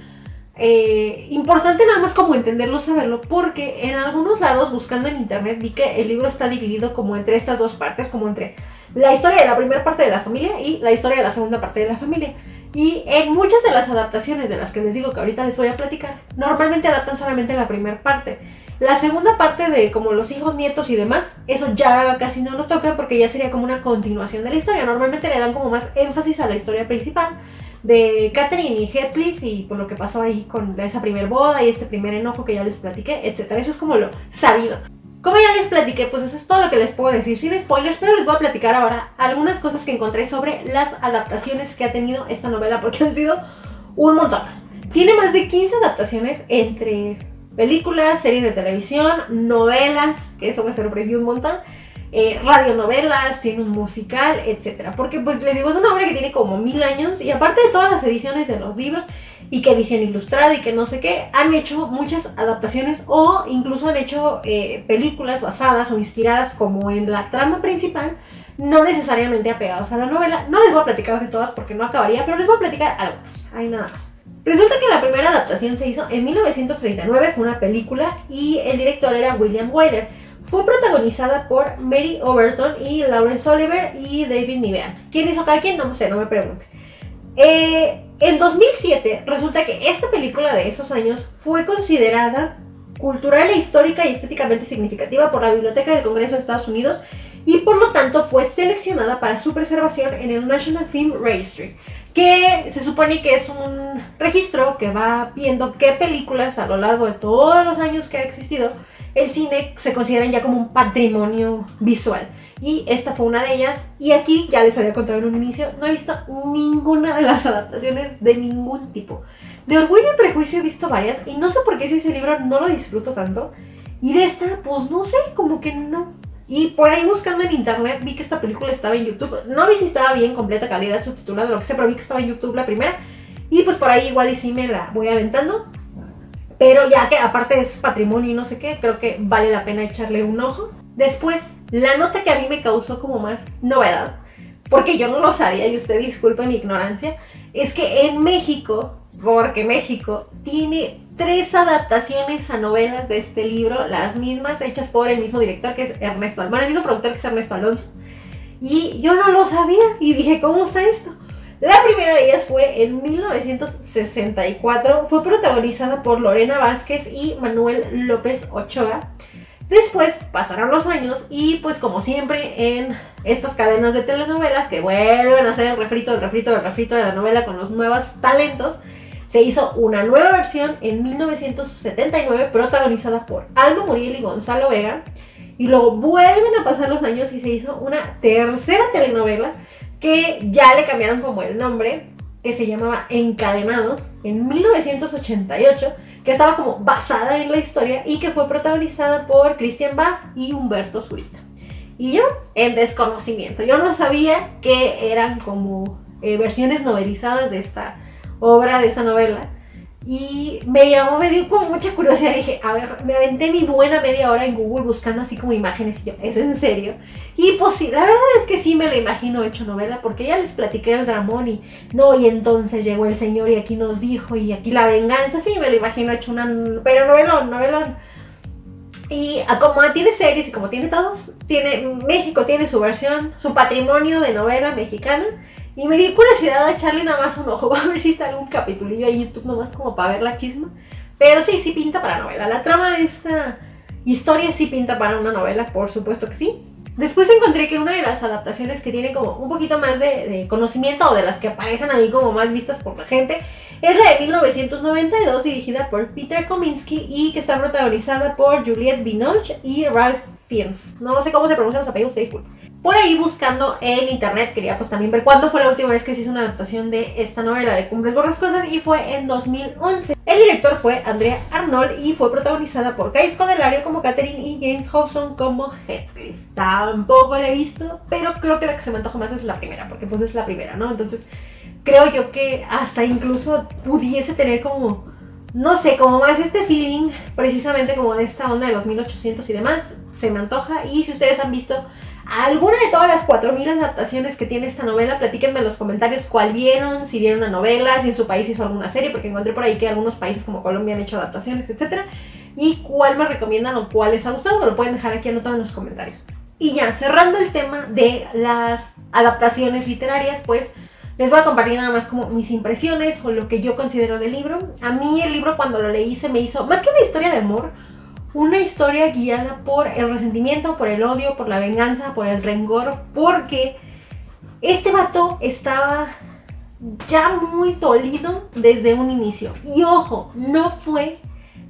eh, importante nada más como entenderlo, saberlo, porque en algunos lados buscando en internet vi que el libro está dividido como entre estas dos partes, como entre la historia de la primera parte de la familia y la historia de la segunda parte de la familia. Y en muchas de las adaptaciones de las que les digo que ahorita les voy a platicar, normalmente adaptan solamente la primera parte. La segunda parte de como los hijos, nietos y demás, eso ya casi no lo toca porque ya sería como una continuación de la historia. Normalmente le dan como más énfasis a la historia principal de Catherine y Heathcliff y por lo que pasó ahí con esa primer boda y este primer enojo que ya les platiqué, etc. Eso es como lo sabido. Como ya les platiqué, pues eso es todo lo que les puedo decir sin spoilers, pero les voy a platicar ahora algunas cosas que encontré sobre las adaptaciones que ha tenido esta novela, porque han sido un montón. Tiene más de 15 adaptaciones entre películas, series de televisión, novelas, que eso me sorprendió un montón, eh, radionovelas, tiene un musical, etc. Porque pues les digo, es una obra que tiene como mil años y aparte de todas las ediciones de los libros, y que edición ilustrada y que no sé qué, han hecho muchas adaptaciones o incluso han hecho eh, películas basadas o inspiradas como en la trama principal, no necesariamente apegados a la novela. No les voy a platicar de todas porque no acabaría, pero les voy a platicar algunas. Hay nada más. Resulta que la primera adaptación se hizo en 1939, fue una película y el director era William Wyler. Fue protagonizada por Mary Overton y Lawrence Oliver y David Niven. ¿Quién hizo cada quien? No sé, no me pregunte. Eh, en 2007 resulta que esta película de esos años fue considerada cultural e histórica y estéticamente significativa por la Biblioteca del Congreso de Estados Unidos y por lo tanto fue seleccionada para su preservación en el National Film Registry, que se supone que es un registro que va viendo qué películas a lo largo de todos los años que ha existido el cine se consideran ya como un patrimonio visual. Y esta fue una de ellas. Y aquí, ya les había contado en un inicio, no he visto ninguna de las adaptaciones de ningún tipo. De Orgullo y Prejuicio he visto varias y no sé por qué si ese libro no lo disfruto tanto. Y de esta, pues no sé, como que no. Y por ahí buscando en internet vi que esta película estaba en YouTube. No vi si estaba bien, completa calidad, subtitulada, lo que sea, pero vi que estaba en YouTube la primera. Y pues por ahí igual y sí me la voy aventando. Pero ya que aparte es patrimonio y no sé qué, creo que vale la pena echarle un ojo. Después, la nota que a mí me causó como más novedad, porque yo no lo sabía y usted disculpe mi ignorancia, es que en México, porque México tiene tres adaptaciones a novelas de este libro, las mismas hechas por el mismo director que es Ernesto, bueno, el mismo productor que es Ernesto Alonso. Y yo no lo sabía y dije, ¿cómo está esto? La primera de ellas fue en 1964, fue protagonizada por Lorena Vázquez y Manuel López Ochoa. Después pasaron los años y pues como siempre en estas cadenas de telenovelas que vuelven a hacer el refrito, el refrito, el refrito de la novela con los nuevos talentos, se hizo una nueva versión en 1979 protagonizada por Alma Muriel y Gonzalo Vega. Y luego vuelven a pasar los años y se hizo una tercera telenovela que ya le cambiaron como el nombre, que se llamaba Encadenados, en 1988, que estaba como basada en la historia y que fue protagonizada por Christian Bach y Humberto Zurita. Y yo, en desconocimiento, yo no sabía que eran como eh, versiones novelizadas de esta obra, de esta novela. Y me llamó, me dio como mucha curiosidad. Dije, a ver, me aventé mi buena media hora en Google buscando así como imágenes. Y yo, ¿es en serio? Y pues sí, la verdad es que sí me la imagino hecho novela, porque ya les platiqué el dramón y no, y entonces llegó el señor y aquí nos dijo, y aquí la venganza. Sí, me la imagino hecho una. Pero novelón, novelón. Y como tiene series y como tiene todos, tiene México tiene su versión, su patrimonio de novela mexicana. Y me dio curiosidad a echarle nada más un ojo, a ver si está algún capitulillo en YouTube nomás como para ver la chisma. Pero sí, sí pinta para novela. La trama de esta historia sí pinta para una novela, por supuesto que sí. Después encontré que una de las adaptaciones que tiene como un poquito más de, conocimiento o de las que aparecen ahí como más vistas por la gente es la de 1992 dirigida por Peter Kominsky y que está protagonizada por Juliette Binoche y Ralph Fiennes. No sé cómo se pronuncian los apellidos, disculpen por ahí buscando en internet, quería pues también ver cuándo fue la última vez que se hizo una adaptación de esta novela de Cumbres Borrascosas y fue en 2011. El director fue Andrea Arnold y fue protagonizada por Kai Scodelario como Catherine y James Hobson como Heathcliff. Tampoco la he visto, pero creo que la que se me antoja más es la primera, porque pues es la primera, ¿no? Entonces creo yo que hasta incluso pudiese tener como no sé, como más este feeling, precisamente como de esta onda de los 1800 y demás, se me antoja. Y si ustedes han visto alguna de todas las 4.000 adaptaciones que tiene esta novela, platíquenme en los comentarios cuál vieron, si vieron una novela, si en su país hizo alguna serie, porque encontré por ahí que algunos países como Colombia han hecho adaptaciones, etc. Y cuál me recomiendan o cuál les ha gustado, me lo pueden dejar aquí anotado en los comentarios. Y ya, cerrando el tema de las adaptaciones literarias, pues les voy a compartir nada más como mis impresiones o lo que yo considero del libro. A mí el libro cuando lo leí se me hizo, más que una historia de amor, una historia guiada por el resentimiento, por el odio, por la venganza, por el rencor, porque este vato estaba ya muy dolido desde un inicio. Y ojo, no fue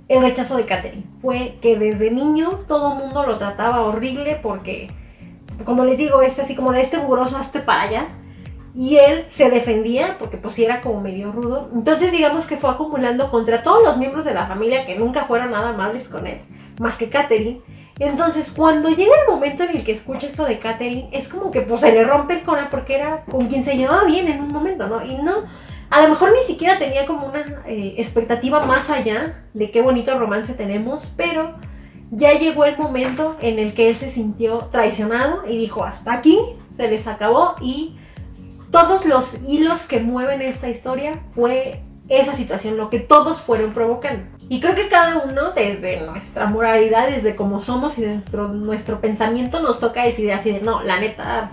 el rechazo de Catherine, fue que desde niño todo el mundo lo trataba horrible porque, como les digo, es así como de este mugroso hasta para allá. Y él se defendía porque pues era como medio rudo. Entonces digamos que fue acumulando contra todos los miembros de la familia que nunca fueron nada amables con él más que Katherine. Entonces, cuando llega el momento en el que escucha esto de Katherine, es como que pues se le rompe el cora porque era con quien se llevaba bien en un momento, ¿no? Y no, a lo mejor ni siquiera tenía como una eh, expectativa más allá de qué bonito romance tenemos, pero ya llegó el momento en el que él se sintió traicionado y dijo, hasta aquí, se les acabó y todos los hilos que mueven esta historia fue esa situación, lo que todos fueron provocando. Y creo que cada uno, desde nuestra moralidad, desde cómo somos y dentro de nuestro pensamiento, nos toca decidir así de, no, la neta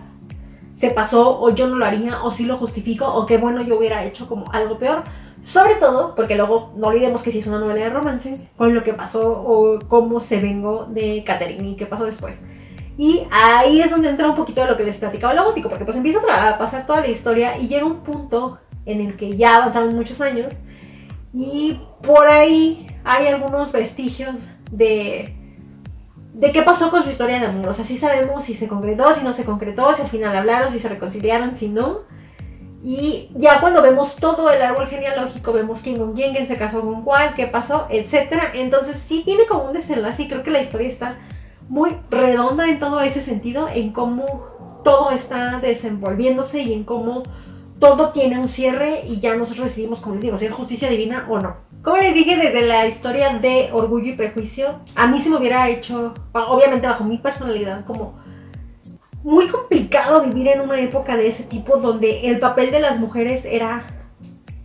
se pasó, o yo no lo haría, o sí lo justifico, o qué bueno yo hubiera hecho como algo peor. Sobre todo, porque luego no olvidemos que si es una novela de romance, con lo que pasó o cómo se vengó de Catherine y qué pasó después. Y ahí es donde entra un poquito de lo que les platicaba lo gótico, porque pues empieza a pasar toda la historia y llega un punto en el que ya avanzaron muchos años y por ahí hay algunos vestigios de, de qué pasó con su historia de amor. O sea, sí sabemos si se concretó, si no se concretó, si al final hablaron, si se reconciliaron, si no. Y ya cuando vemos todo el árbol genealógico, vemos quién con quién, quién se casó con cuál, qué pasó, etc. Entonces sí tiene como un desenlace y creo que la historia está muy redonda en todo ese sentido, en cómo todo está desenvolviéndose y en cómo todo tiene un cierre y ya nosotros decidimos, como les digo, si es justicia divina o no. Como les dije desde la historia de Orgullo y Prejuicio, a mí se me hubiera hecho, obviamente bajo mi personalidad, como muy complicado vivir en una época de ese tipo donde el papel de las mujeres era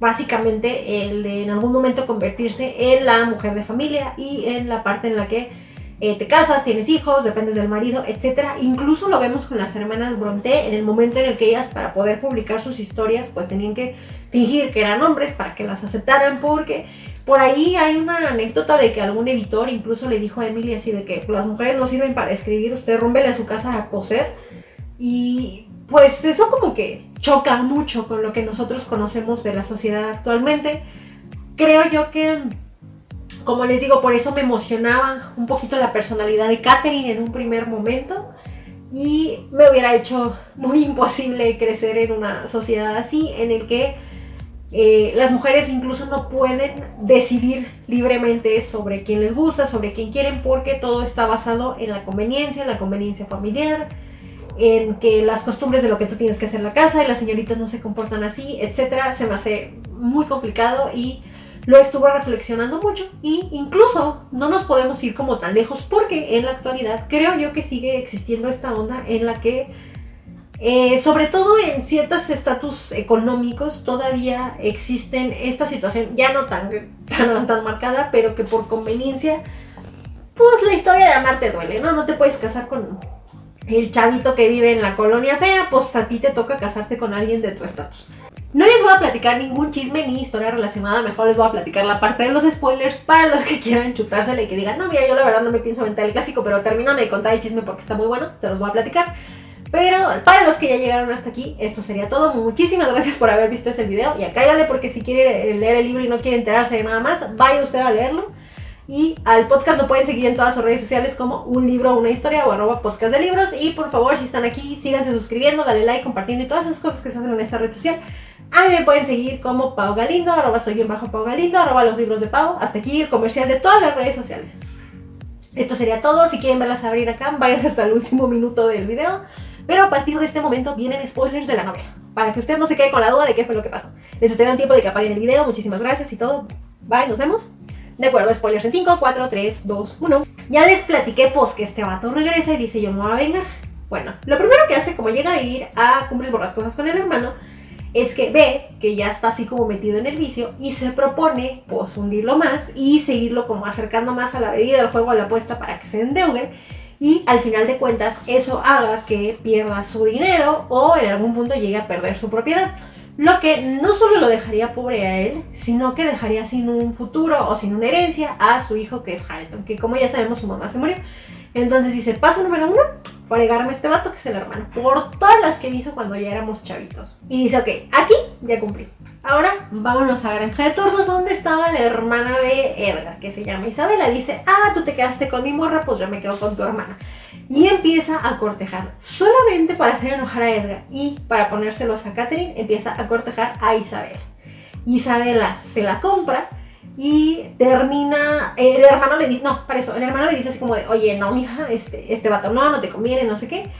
básicamente el de en algún momento convertirse en la mujer de familia y en la parte en la que eh, te casas, tienes hijos, dependes del marido, etc. Incluso lo vemos con las hermanas Bronte en el momento en el que ellas para poder publicar sus historias pues tenían que fingir que eran hombres para que las aceptaran porque por ahí hay una anécdota de que algún editor incluso le dijo a Emily así de que las mujeres no sirven para escribir, usted rómbele a su casa a coser y pues eso como que choca mucho con lo que nosotros conocemos de la sociedad actualmente. Creo yo que como les digo, por eso me emocionaba un poquito la personalidad de Catherine en un primer momento y me hubiera hecho muy imposible crecer en una sociedad así, en el que eh, las mujeres incluso no pueden decidir libremente sobre quién les gusta, sobre quién quieren, porque todo está basado en la conveniencia, en la conveniencia familiar, en que las costumbres de lo que tú tienes que hacer en la casa y las señoritas no se comportan así, etcétera, se me hace muy complicado y lo estuvo reflexionando mucho y incluso no nos podemos ir como tan lejos porque en la actualidad creo yo que sigue existiendo esta onda en la que eh, sobre todo en ciertos estatus económicos todavía existen esta situación ya no tan, tan, tan marcada pero que por conveniencia pues la historia de amar te duele, ¿no? No te puedes casar con el chavito que vive en la colonia fea, pues a ti te toca casarte con alguien de tu estatus. No les voy a platicar ningún chisme ni historia relacionada, mejor les voy a platicar la parte de los spoilers para los que quieran chutársela y que digan, no, mira, yo la verdad no me pienso aventar el clásico, pero termíname de contar el chisme porque está muy bueno, se los voy a platicar. Pero para los que ya llegaron hasta aquí, esto sería todo. Muchísimas gracias por haber visto este video. Y acá porque si quiere leer el libro y no quiere enterarse de nada más, vaya usted a leerlo. Y al podcast lo pueden seguir en todas sus redes sociales como un libro, una historia o arroba podcast de libros. Y por favor, si están aquí, síganse suscribiendo, dale like, compartiendo y todas esas cosas que se hacen en esta red social. A mí me pueden seguir como Pau Galindo, arroba soy en bajo Pau Galindo, arroba los libros de Pau. Hasta aquí el comercial de todas las redes sociales. Esto sería todo. Si quieren verlas abrir acá, vayan hasta el último minuto del video. Pero a partir de este momento vienen spoilers de la novela. Para que usted no se quede con la duda de qué fue lo que pasó. Les estoy dando tiempo de que apaguen el video. Muchísimas gracias y todo. Bye, nos vemos. De acuerdo, spoilers en 5, 4, 3, 2, 1. Ya les platiqué pues que este vato regresa y dice yo me voy a vengar. Bueno, lo primero que hace como llega a ir a Cumbres Borrascosas con el hermano es que ve que ya está así como metido en el vicio y se propone pues hundirlo más y seguirlo como acercando más a la bebida, al juego, a la apuesta para que se endeude y al final de cuentas eso haga que pierda su dinero o en algún punto llegue a perder su propiedad. Lo que no solo lo dejaría pobre a él, sino que dejaría sin un futuro o sin una herencia a su hijo que es Harrington, que como ya sabemos su mamá se murió. Entonces dice, paso número uno, fregarme este vato que es el hermano, por todas las que me hizo cuando ya éramos chavitos. Y dice, ok, aquí ya cumplí. Ahora vámonos a Granja de Tordos, donde estaba la hermana de Edgar, que se llama Isabela. Dice, ah, tú te quedaste con mi morra, pues yo me quedo con tu hermana. Y empieza a cortejar, solamente para hacer enojar a Edgar y para ponérselos a Catherine, empieza a cortejar a Isabela. Isabela se la compra y termina, el hermano le dice, no, para eso, el hermano le dice así como de, oye, no, mija, este, este vato no, no te conviene, no sé qué.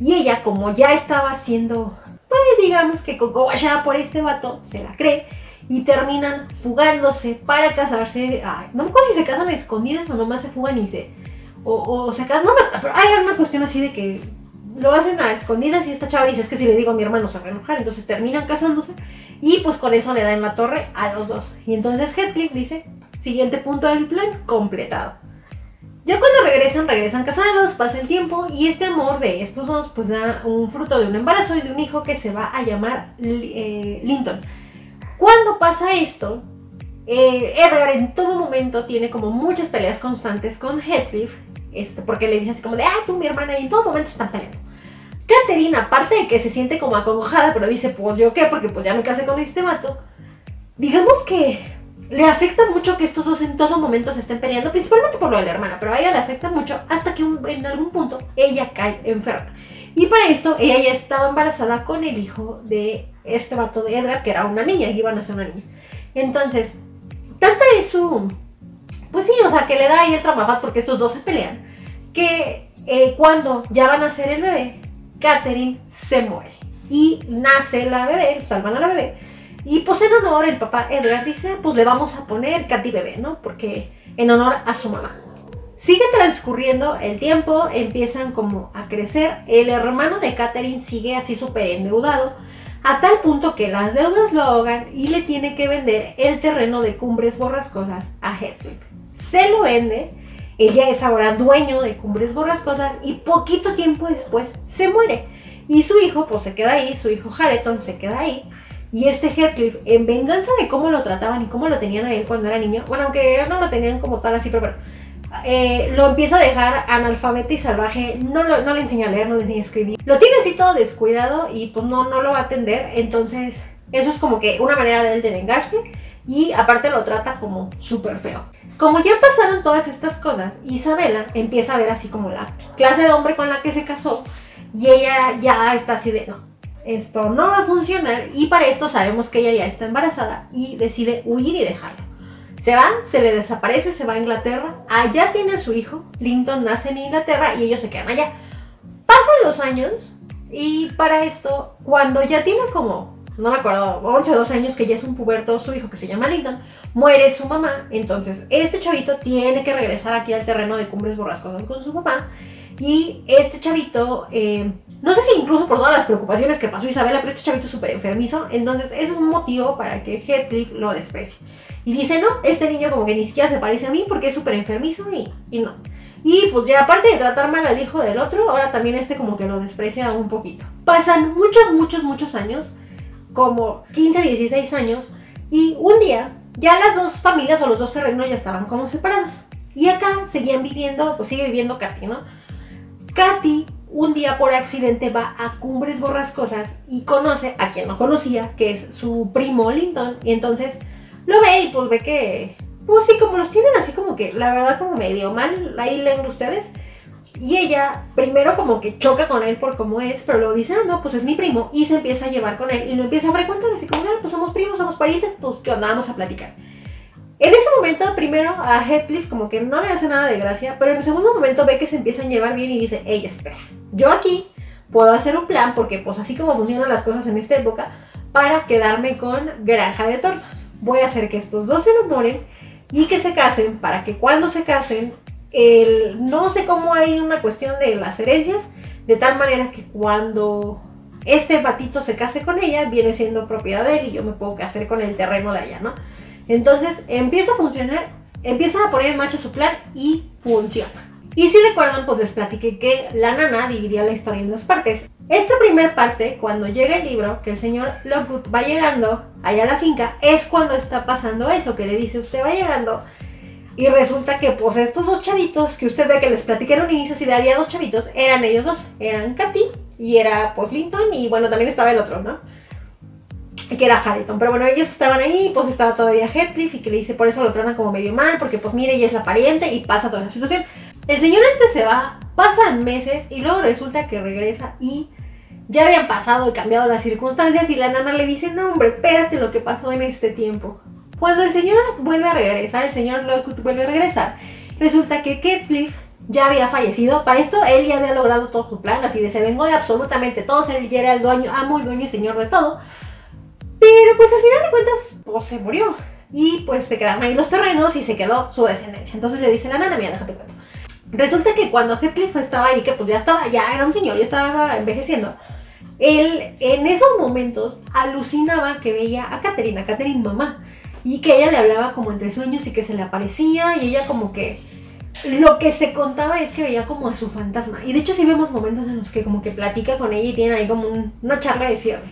Y ella, como ya estaba haciendo, pues digamos que ya por este vato, se la cree y terminan fugándose para casarse. No me acuerdo si se casan escondidas o nomás se fugan y se. O, se casan, no pero hay una cuestión así de que lo hacen a escondidas y esta chava dice: Es que si le digo a mi hermano se va a enojar, entonces terminan casándose y pues con eso le dan la torre a los dos. Y entonces Heathcliff dice, siguiente punto del plan, completado. Ya cuando regresan, regresan casados, pasa el tiempo y este amor de estos dos pues da un fruto de un embarazo y de un hijo que se va a llamar eh, Linton. Cuando pasa esto, eh, Edgar en todo momento tiene como muchas peleas constantes con Heathcliff, este, porque le dice así como de, ah, tú mi hermana y en todo momento están peleando. Catherine, aparte de que se siente como acongojada, pero dice, pues yo qué, porque pues ya me casé con este vato, digamos que le afecta mucho que estos dos en todo momento se estén peleando, principalmente por lo de la hermana, pero a ella le afecta mucho hasta que en algún punto ella cae enferma. Y para esto ella ya estaba embarazada con el hijo de este vato de Edgar, que era una niña, y iban a ser una niña. Entonces, tanta es su... Pues sí, o sea, que le da ahí el tramafat porque estos dos se pelean, que eh, cuando ya van a ser el bebé, Catherine se muere. y nace la bebé, salvan a la bebé. Y pues en honor el papá Edgar dice, pues le vamos a poner Katy bebé, ¿no? Porque en honor a su mamá. Sigue transcurriendo el tiempo, empiezan como a crecer. El hermano de Catherine sigue así súper endeudado, a tal punto que las deudas lo ahogan y le tiene que vender el terreno de Cumbres Borrascosas a Heathcliff. Se lo vende, ella es ahora dueño de Cumbres Borrascosas y poquito tiempo después se muere. Y su hijo pues se queda ahí, su hijo Hareton se queda ahí. Y este Heathcliff, en venganza de cómo lo trataban y cómo lo tenían a él cuando era niño, bueno, aunque no lo tenían como tal así, pero bueno, eh, lo empieza a dejar analfabeto y salvaje, no, no le enseña a leer, no le enseña a escribir. Lo tiene así todo descuidado y pues no, no lo va a atender, entonces eso es como que una manera de él de vengarse y aparte lo trata como súper feo. Como ya pasaron todas estas cosas, Isabela empieza a ver así como la clase de hombre con la que se casó y ella ya está así de, no, esto no va a funcionar y para esto sabemos que ella ya está embarazada y decide huir y dejarlo. Se va, se le desaparece, se va a Inglaterra, allá tiene su hijo, Linton nace en Inglaterra y ellos se quedan allá. Pasan los años y para esto, cuando ya tiene como, no me acuerdo, 11 o 12 años que ya es un puberto, su hijo que se llama Linton, muere su mamá, entonces este chavito tiene que regresar aquí al terreno de Cumbres Borrascosas con su papá y este chavito... Eh, no sé si incluso por todas las preocupaciones que pasó Isabela, pero este chavito es súper enfermizo. Entonces, eso es un motivo para que Heathcliff lo desprecie. Y dice, no, este niño como que ni siquiera se parece a mí porque es súper enfermizo y, y no. Y pues ya aparte de tratar mal al hijo del otro, ahora también este como que lo desprecia un poquito. Pasan muchos, muchos, muchos años, como 15, 16 años, y un día ya las dos familias o los dos terrenos ya estaban como separados. Y acá seguían viviendo, pues sigue viviendo Katy, ¿no? Katy un día por accidente va a Cumbres Borrascosas y conoce a quien no conocía, que es su primo Linton. Y entonces lo ve y pues ve que, pues sí, como los tienen así como que, la verdad como medio mal, ahí leen ustedes. Y ella primero como que choca con él por cómo es, pero luego dice, ah, no, pues es mi primo. Y se empieza a llevar con él y lo empieza a frecuentar así como, ah, pues somos primos, somos parientes, pues que andábamos a platicar. En ese momento, primero a Heathcliff como que no le hace nada de gracia, pero en el segundo momento ve que se empiezan a llevar bien y dice, ey, espera, yo aquí puedo hacer un plan, porque pues así como funcionan las cosas en esta época, para quedarme con Granja de Tornos. Voy a hacer que estos dos se enamoren y que se casen, para que cuando se casen, el, no sé cómo hay una cuestión de las herencias, de tal manera que cuando este batito se case con ella, viene siendo propiedad de él y yo me puedo casar con el terreno de allá, ¿no? Entonces empieza a funcionar, empieza a poner en marcha su plan y funciona. Y si recuerdan, pues les platiqué que la nana dividía la historia en dos partes. Esta primera parte, cuando llega el libro, que el señor Lockwood va llegando allá a la finca, es cuando está pasando eso, que le dice, usted va llegando, y resulta que pues estos dos chavitos, que usted ve que les platiqué en un inicio, si había dos chavitos, eran ellos dos, eran Katy y era pues Linton, y bueno, también estaba el otro, ¿no? que era Harrington. Pero bueno, ellos estaban ahí, pues estaba todavía Heathcliff y que le dice, por eso lo tratan como medio mal, porque pues mire, ella es la pariente y pasa toda esa situación. El señor este se va, pasan meses y luego resulta que regresa y ya habían pasado y cambiado las circunstancias y la nana le dice, no hombre, espérate lo que pasó en este tiempo. Cuando el señor vuelve a regresar, el señor Lockwood vuelve a regresar, resulta que Heathcliff ya había fallecido. Para esto él ya había logrado todo su plan, así de se vengó de absolutamente todos, él ya era el dueño, amo y dueño y señor de todo. Pero pues al final de cuentas, pues se murió. Y pues se quedaron ahí los terrenos y se quedó su descendencia. Entonces le dice la nana, mira, déjate cuento. Resulta que cuando Heathcliff estaba ahí, que pues ya estaba, ya era un señor, ya estaba envejeciendo, él en esos momentos alucinaba que veía a Catherine, a Catherine mamá, y que ella le hablaba como entre sueños y que se le aparecía y ella como que lo que se contaba es que veía como a su fantasma. Y de hecho sí vemos momentos en los que como que platica con ella y tiene ahí como una charla de cierre.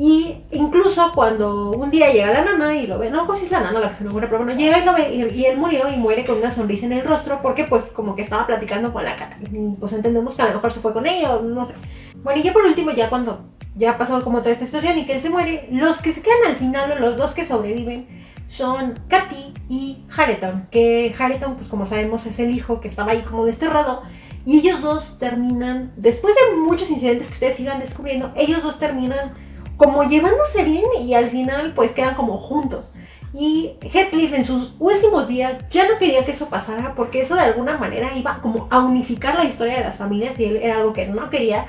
Y incluso cuando un día llega la nana y lo ve, no, pues es la nana la que se me muere, pero bueno, llega y lo ve y, él murió y muere con una sonrisa en el rostro porque pues como que estaba platicando con la cata. pues entendemos que a lo mejor se fue con ella no sé. Bueno, y ya por último, ya cuando ya ha pasado como toda esta situación y que él se muere, los que se quedan al final, los dos que sobreviven, son Katy y Hareton, que Hareton, pues como sabemos, es el hijo que estaba ahí como desterrado. Y ellos dos terminan, después de muchos incidentes que ustedes sigan descubriendo, ellos dos terminan como llevándose bien y al final pues quedan como juntos. Y Heathcliff en sus últimos días ya no quería que eso pasara porque eso de alguna manera iba como a unificar la historia de las familias y él era algo que no quería.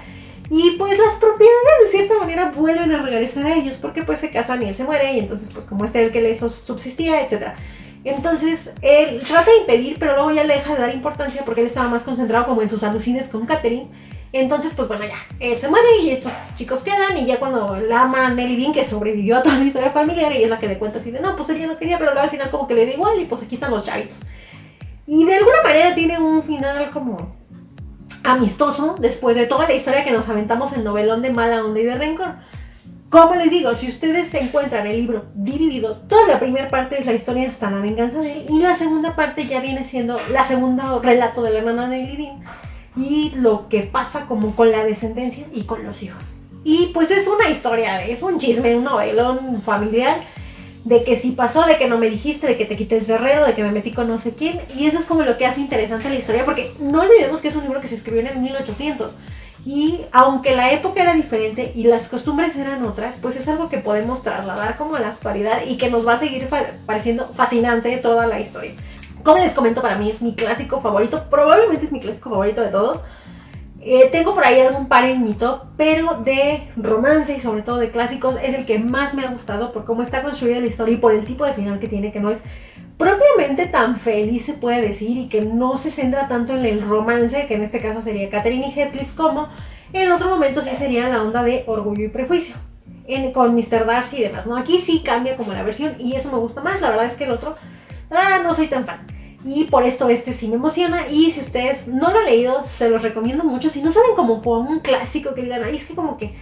Y pues las propiedades de cierta manera vuelven a regresar a ellos porque pues se casan y él se muere y entonces pues como este el que le subsistía, etc. Entonces él trata de impedir pero luego ya le deja de dar importancia porque él estaba más concentrado como en sus alucines con Catherine. Entonces pues bueno ya, él se muere y estos chicos quedan y ya cuando la ama Nelly Bean que sobrevivió a toda la historia familiar y es la que le cuenta así de no pues él ya no quería pero luego al final como que le da igual y pues aquí están los chavitos. Y de alguna manera tiene un final como amistoso después de toda la historia que nos aventamos en novelón de mala onda y de rencor. Como les digo, si ustedes se encuentran el libro dividido, toda la primera parte es la historia hasta la venganza de él y la segunda parte ya viene siendo la segunda relato de la hermana de Lydin y lo que pasa como con la descendencia y con los hijos. Y pues es una historia, es un chisme, un novelón familiar de que si pasó, de que no me dijiste, de que te quité el terreno, de que me metí con no sé quién. Y eso es como lo que hace interesante la historia, porque no olvidemos que es un libro que se escribió en el 1800. Y aunque la época era diferente y las costumbres eran otras, pues es algo que podemos trasladar como a la actualidad y que nos va a seguir pareciendo fascinante toda la historia. Como les comento, para mí es mi clásico favorito, probablemente es mi clásico favorito de todos. Eh, tengo por ahí algún par en mi top, pero de romance y sobre todo de clásicos es el que más me ha gustado por cómo está construida la historia y por el tipo de final que tiene, que no es propiamente tan feliz se puede decir y que no se centra tanto en el romance, que en este caso sería Catherine y Heathcliff, como en otro momento sí sería la onda de orgullo y prejuicio. con Mr. Darcy y demás, ¿no? Aquí sí cambia como la versión y eso me gusta más, la verdad es que el otro, ah, no soy tan fan. Y por esto este sí me emociona. Y si ustedes no lo han leído, se los recomiendo mucho. Si no saben como por un clásico que digan, ay, es que como que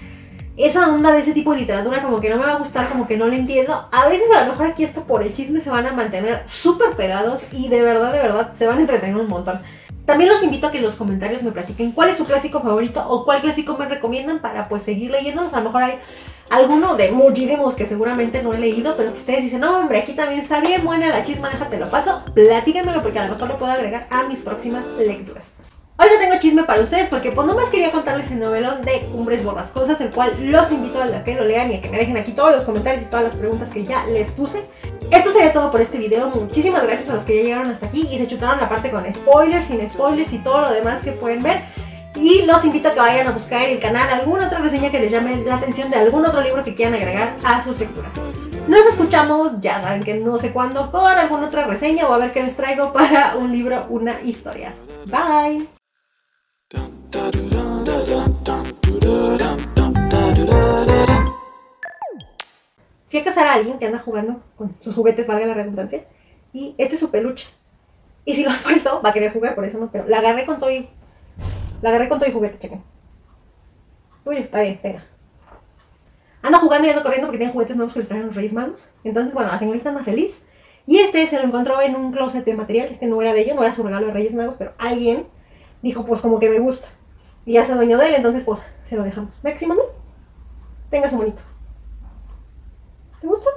esa onda de ese tipo de literatura como que no me va a gustar, como que no la entiendo. A veces a lo mejor aquí esto por el chisme se van a mantener súper pegados y de verdad, de verdad, se van a entretener un montón. También los invito a que en los comentarios me platiquen cuál es su clásico favorito o cuál clásico me recomiendan para pues seguir leyéndolos. A lo mejor hay alguno de muchísimos que seguramente no he leído, pero que ustedes dicen, no, hombre, aquí también está bien buena la chisma, déjate lo paso, platíquenmelo porque a lo mejor lo puedo agregar a mis próximas lecturas. Hoy no tengo chisme para ustedes porque pues nomás quería contarles el novelón de Cumbres Borrascosas, el cual los invito a que lo lean y a que me dejen aquí todos los comentarios y todas las preguntas que ya les puse. Esto sería todo por este video, muchísimas gracias a los que ya llegaron hasta aquí y se chutaron la parte con spoilers, sin spoilers y todo lo demás que pueden ver. Y los invito a que vayan a buscar en el canal alguna otra reseña que les llame la atención de algún otro libro que quieran agregar a sus lecturas. Nos escuchamos, ya saben que no sé cuándo, con alguna otra reseña o a ver qué les traigo para un libro, una historia. Bye. Fui a a alguien que anda jugando con sus juguetes, valga la redundancia, y este es su peluche. Y si lo suelto, va a querer jugar, por eso no, pero la agarré con todo y la agarré con todo y juguete, chequen. Uy, está bien, venga. Anda jugando y anda corriendo porque tiene juguetes nuevos que le traen los Reyes Magos. Entonces, bueno, la señorita anda feliz. Y este se lo encontró en un closet de material. Este no era de ella, no era su regalo de Reyes Magos, pero alguien dijo, pues como que me gusta. Y ya se dueño de él, entonces pues se lo dejamos. Máximo, Tenga su bonito. Ну, Ты устал?